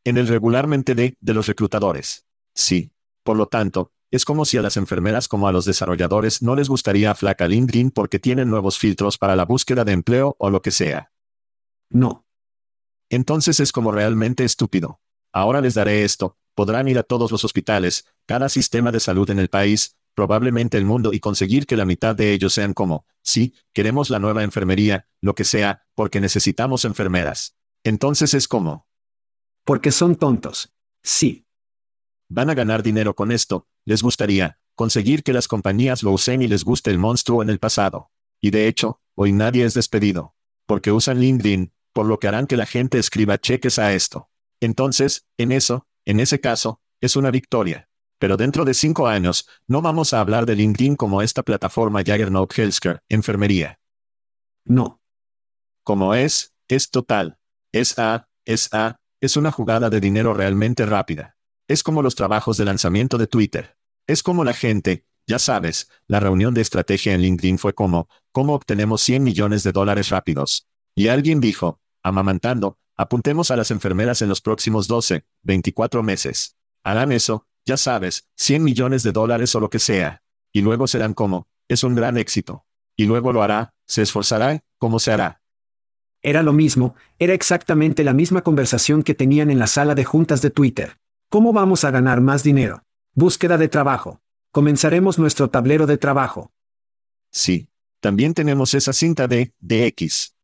En el regularmente de, de los reclutadores. Sí. Por lo tanto, es como si a las enfermeras como a los desarrolladores no les gustaría flaca LinkedIn porque tienen nuevos filtros para la búsqueda de empleo o lo que sea. No. Entonces es como realmente estúpido. Ahora les daré esto, podrán ir a todos los hospitales, cada sistema de salud en el país, probablemente el mundo y conseguir que la mitad de ellos sean como, sí, queremos la nueva enfermería, lo que sea, porque necesitamos enfermeras. Entonces es como. Porque son tontos. Sí. Van a ganar dinero con esto, les gustaría, conseguir que las compañías lo usen y les guste el monstruo en el pasado. Y de hecho, hoy nadie es despedido. Porque usan LinkedIn, por lo que harán que la gente escriba cheques a esto. Entonces, en eso, en ese caso, es una victoria. Pero dentro de cinco años, no vamos a hablar de LinkedIn como esta plataforma Jaggernaut Healthcare, enfermería. No. Como es, es total. Es A, es A, es una jugada de dinero realmente rápida. Es como los trabajos de lanzamiento de Twitter. Es como la gente, ya sabes, la reunión de estrategia en LinkedIn fue como, ¿cómo obtenemos 100 millones de dólares rápidos? Y alguien dijo, amamantando, Apuntemos a las enfermeras en los próximos 12, 24 meses. Harán eso, ya sabes, 100 millones de dólares o lo que sea. Y luego serán como, es un gran éxito. Y luego lo hará, se esforzará, ¿cómo se hará? Era lo mismo, era exactamente la misma conversación que tenían en la sala de juntas de Twitter. ¿Cómo vamos a ganar más dinero? Búsqueda de trabajo. Comenzaremos nuestro tablero de trabajo. Sí. También tenemos esa cinta de, de X.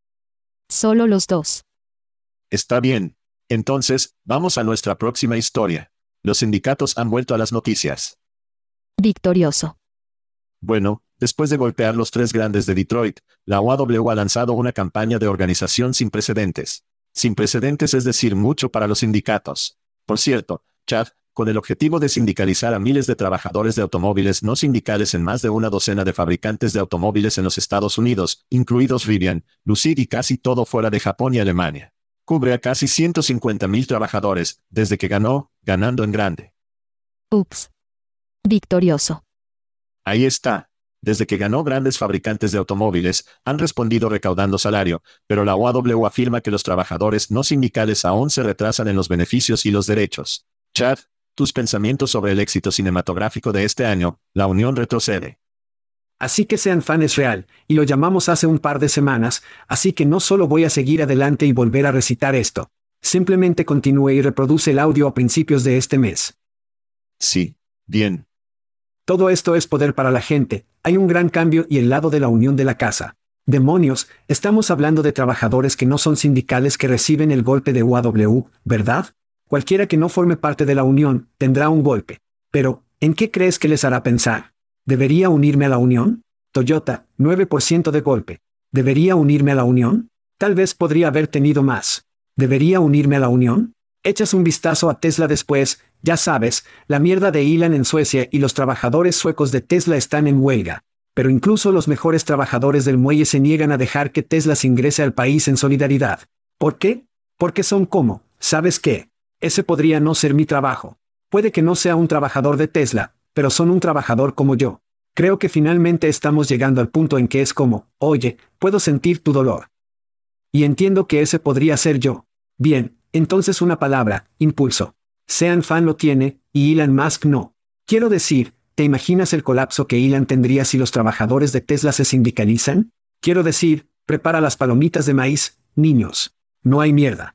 Solo los dos. Está bien. Entonces, vamos a nuestra próxima historia. Los sindicatos han vuelto a las noticias. Victorioso. Bueno, después de golpear los tres grandes de Detroit, la OAW ha lanzado una campaña de organización sin precedentes. Sin precedentes es decir mucho para los sindicatos. Por cierto, Chad, con el objetivo de sindicalizar a miles de trabajadores de automóviles no sindicales en más de una docena de fabricantes de automóviles en los Estados Unidos, incluidos Rivian, Lucid y casi todo fuera de Japón y Alemania. Cubre a casi 150.000 trabajadores, desde que ganó, ganando en grande. Ups. Victorioso. Ahí está. Desde que ganó grandes fabricantes de automóviles, han respondido recaudando salario, pero la OAW afirma que los trabajadores no sindicales aún se retrasan en los beneficios y los derechos. Chad, tus pensamientos sobre el éxito cinematográfico de este año, la unión retrocede. Así que sean fan es real, y lo llamamos hace un par de semanas, así que no solo voy a seguir adelante y volver a recitar esto. Simplemente continúe y reproduce el audio a principios de este mes. Sí. Bien. Todo esto es poder para la gente, hay un gran cambio y el lado de la unión de la casa. Demonios, estamos hablando de trabajadores que no son sindicales que reciben el golpe de UAW, ¿verdad? Cualquiera que no forme parte de la unión, tendrá un golpe. Pero, ¿en qué crees que les hará pensar? ¿Debería unirme a la unión? Toyota, 9% de golpe. ¿Debería unirme a la unión? Tal vez podría haber tenido más. ¿Debería unirme a la unión? Echas un vistazo a Tesla después, ya sabes, la mierda de Elon en Suecia y los trabajadores suecos de Tesla están en huelga. Pero incluso los mejores trabajadores del muelle se niegan a dejar que Tesla se ingrese al país en solidaridad. ¿Por qué? Porque son como, ¿sabes qué? Ese podría no ser mi trabajo. Puede que no sea un trabajador de Tesla, pero son un trabajador como yo. Creo que finalmente estamos llegando al punto en que es como, oye, puedo sentir tu dolor. Y entiendo que ese podría ser yo. Bien, entonces una palabra, impulso. Sean fan lo tiene, y Elon Musk no. Quiero decir, ¿te imaginas el colapso que Elon tendría si los trabajadores de Tesla se sindicalizan? Quiero decir, prepara las palomitas de maíz, niños. No hay mierda.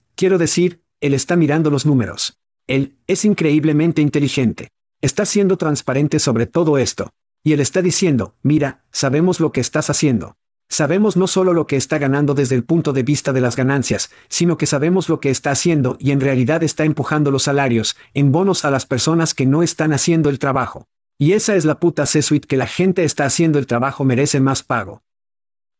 quiero decir, él está mirando los números. Él es increíblemente inteligente. Está siendo transparente sobre todo esto. Y él está diciendo, mira, sabemos lo que estás haciendo. Sabemos no solo lo que está ganando desde el punto de vista de las ganancias, sino que sabemos lo que está haciendo y en realidad está empujando los salarios, en bonos a las personas que no están haciendo el trabajo. Y esa es la puta C-suite que la gente está haciendo el trabajo merece más pago.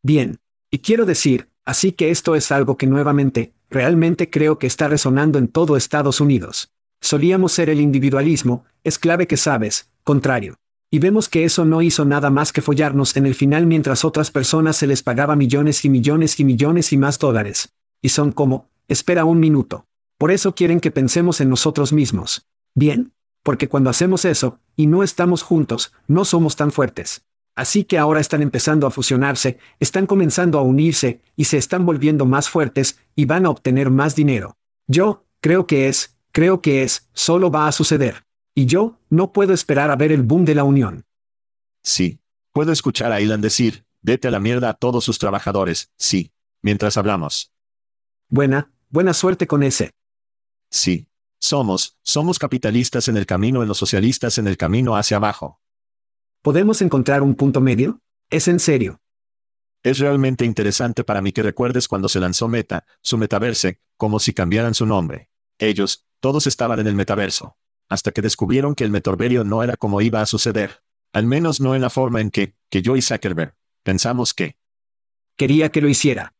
Bien. Y quiero decir, así que esto es algo que nuevamente, realmente creo que está resonando en todo Estados Unidos. Solíamos ser el individualismo, es clave que sabes, contrario. Y vemos que eso no hizo nada más que follarnos en el final mientras otras personas se les pagaba millones y millones y millones y más dólares. Y son como, espera un minuto. Por eso quieren que pensemos en nosotros mismos. Bien. Porque cuando hacemos eso, y no estamos juntos, no somos tan fuertes. Así que ahora están empezando a fusionarse, están comenzando a unirse, y se están volviendo más fuertes, y van a obtener más dinero. Yo, creo que es, creo que es, solo va a suceder. Y yo, no puedo esperar a ver el boom de la unión. Sí. Puedo escuchar a Elon decir, vete a la mierda a todos sus trabajadores, sí. Mientras hablamos. Buena, buena suerte con ese. Sí. Somos, somos capitalistas en el camino en los socialistas en el camino hacia abajo. ¿Podemos encontrar un punto medio? Es en serio. Es realmente interesante para mí que recuerdes cuando se lanzó Meta, su metaverse, como si cambiaran su nombre. Ellos, todos estaban en el metaverso hasta que descubrieron que el metorberio no era como iba a suceder. Al menos no en la forma en que, que yo y Zuckerberg, pensamos que. Quería que lo hiciera.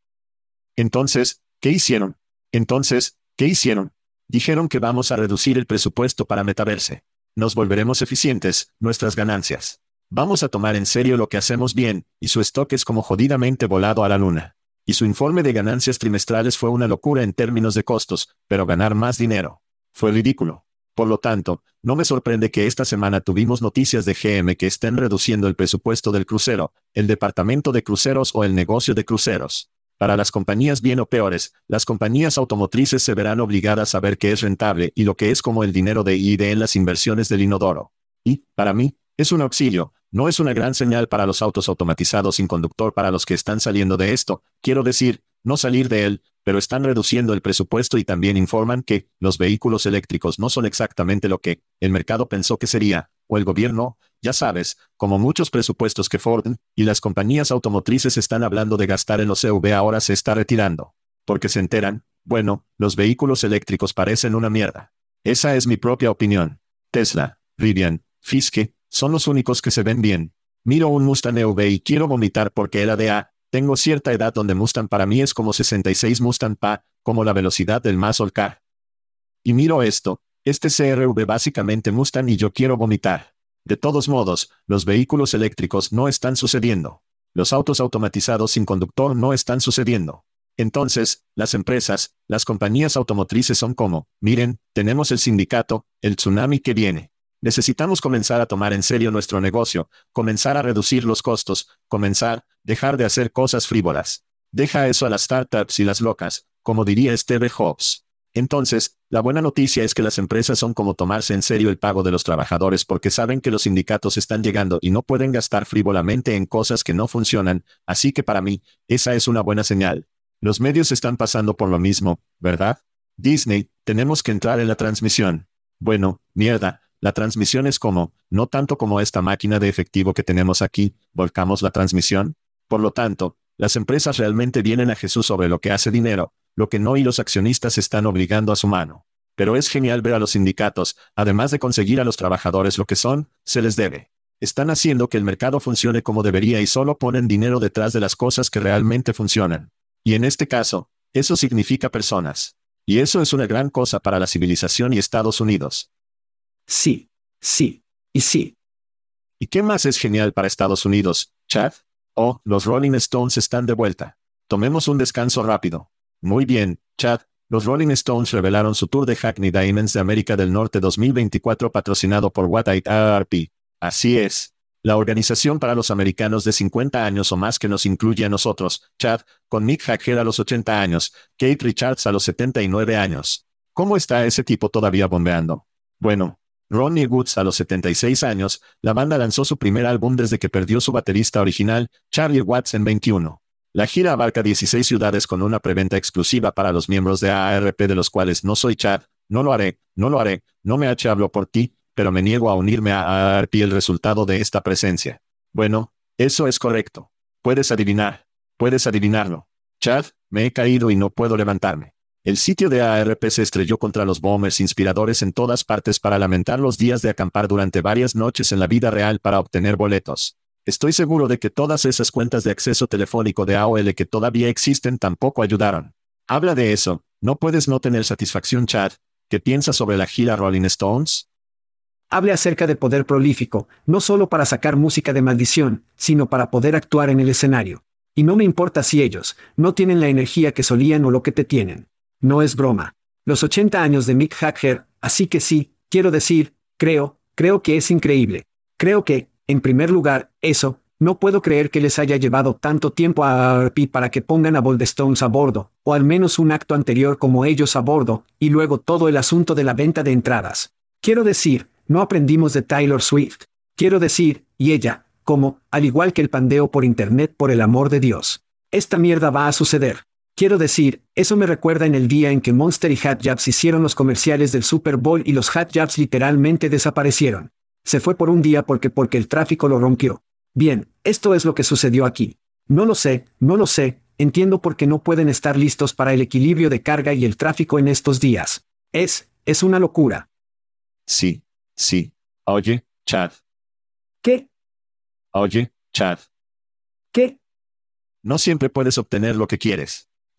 Entonces, ¿qué hicieron? Entonces, ¿qué hicieron? Dijeron que vamos a reducir el presupuesto para metaverse. Nos volveremos eficientes, nuestras ganancias. Vamos a tomar en serio lo que hacemos bien, y su stock es como jodidamente volado a la luna. Y su informe de ganancias trimestrales fue una locura en términos de costos, pero ganar más dinero. Fue ridículo. Por lo tanto, no me sorprende que esta semana tuvimos noticias de GM que estén reduciendo el presupuesto del crucero, el departamento de cruceros o el negocio de cruceros. Para las compañías bien o peores, las compañías automotrices se verán obligadas a ver qué es rentable y lo que es como el dinero de ID en las inversiones del inodoro. Y, para mí, es un auxilio, No es una gran señal para los autos automatizados sin conductor para los que están saliendo de esto, quiero decir, no salir de él, pero están reduciendo el presupuesto y también informan que los vehículos eléctricos no son exactamente lo que el mercado pensó que sería, o el gobierno, ya sabes, como muchos presupuestos que Ford y las compañías automotrices están hablando de gastar en los EV ahora se está retirando. Porque se enteran, bueno, los vehículos eléctricos parecen una mierda. Esa es mi propia opinión. Tesla, Rivian, Fiske, son los únicos que se ven bien. Miro un Mustang EV y quiero vomitar porque era de A. Tengo cierta edad donde Mustang para mí es como 66 Mustang PA, como la velocidad del muscle car. Y miro esto, este CRV básicamente Mustang y yo quiero vomitar. De todos modos, los vehículos eléctricos no están sucediendo. Los autos automatizados sin conductor no están sucediendo. Entonces, las empresas, las compañías automotrices son como, miren, tenemos el sindicato, el tsunami que viene. Necesitamos comenzar a tomar en serio nuestro negocio, comenzar a reducir los costos, comenzar, dejar de hacer cosas frívolas. Deja eso a las startups y las locas, como diría Steve Jobs. Entonces, la buena noticia es que las empresas son como tomarse en serio el pago de los trabajadores porque saben que los sindicatos están llegando y no pueden gastar frívolamente en cosas que no funcionan, así que para mí, esa es una buena señal. Los medios están pasando por lo mismo, ¿verdad? Disney, tenemos que entrar en la transmisión. Bueno, mierda, la transmisión es como, no tanto como esta máquina de efectivo que tenemos aquí, volcamos la transmisión. Por lo tanto, las empresas realmente vienen a Jesús sobre lo que hace dinero, lo que no y los accionistas están obligando a su mano. Pero es genial ver a los sindicatos, además de conseguir a los trabajadores lo que son, se les debe. Están haciendo que el mercado funcione como debería y solo ponen dinero detrás de las cosas que realmente funcionan. Y en este caso, eso significa personas. Y eso es una gran cosa para la civilización y Estados Unidos. Sí, sí, y sí. ¿Y qué más es genial para Estados Unidos, Chad? Oh, los Rolling Stones están de vuelta. Tomemos un descanso rápido. Muy bien, Chad. Los Rolling Stones revelaron su tour de Hackney Diamonds de América del Norte 2024 patrocinado por What I ARP. Así es. La organización para los americanos de 50 años o más que nos incluye a nosotros, Chad, con Mick Jagger a los 80 años, Kate Richards a los 79 años. ¿Cómo está ese tipo todavía bombeando? Bueno, Ronnie Woods a los 76 años, la banda lanzó su primer álbum desde que perdió su baterista original, Charlie Watts en 21. La gira abarca 16 ciudades con una preventa exclusiva para los miembros de AARP de los cuales no soy Chad, no lo haré, no lo haré, no me H hablo por ti, pero me niego a unirme a AARP el resultado de esta presencia. Bueno, eso es correcto. Puedes adivinar. Puedes adivinarlo. Chad, me he caído y no puedo levantarme. El sitio de ARP se estrelló contra los bombers inspiradores en todas partes para lamentar los días de acampar durante varias noches en la vida real para obtener boletos. Estoy seguro de que todas esas cuentas de acceso telefónico de AOL que todavía existen tampoco ayudaron. Habla de eso, no puedes no tener satisfacción Chad. ¿Qué piensas sobre la gira Rolling Stones? Hable acerca de poder prolífico, no solo para sacar música de maldición, sino para poder actuar en el escenario. Y no me importa si ellos no tienen la energía que solían o lo que te tienen. No es broma. Los 80 años de Mick Hacker, así que sí, quiero decir, creo, creo que es increíble. Creo que, en primer lugar, eso, no puedo creer que les haya llevado tanto tiempo a ARP para que pongan a Bold Stones a bordo, o al menos un acto anterior como ellos a bordo, y luego todo el asunto de la venta de entradas. Quiero decir, no aprendimos de Taylor Swift. Quiero decir, y ella, como, al igual que el pandeo por Internet por el amor de Dios. Esta mierda va a suceder. Quiero decir, eso me recuerda en el día en que Monster y Hat Jabs hicieron los comerciales del Super Bowl y los Hat Jabs literalmente desaparecieron. Se fue por un día porque porque el tráfico lo rompió. Bien, esto es lo que sucedió aquí. No lo sé, no lo sé, entiendo por qué no pueden estar listos para el equilibrio de carga y el tráfico en estos días. Es, es una locura. Sí, sí. Oye, Chad. ¿Qué? Oye, Chad. ¿Qué? No siempre puedes obtener lo que quieres.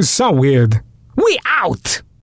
So weird. We out!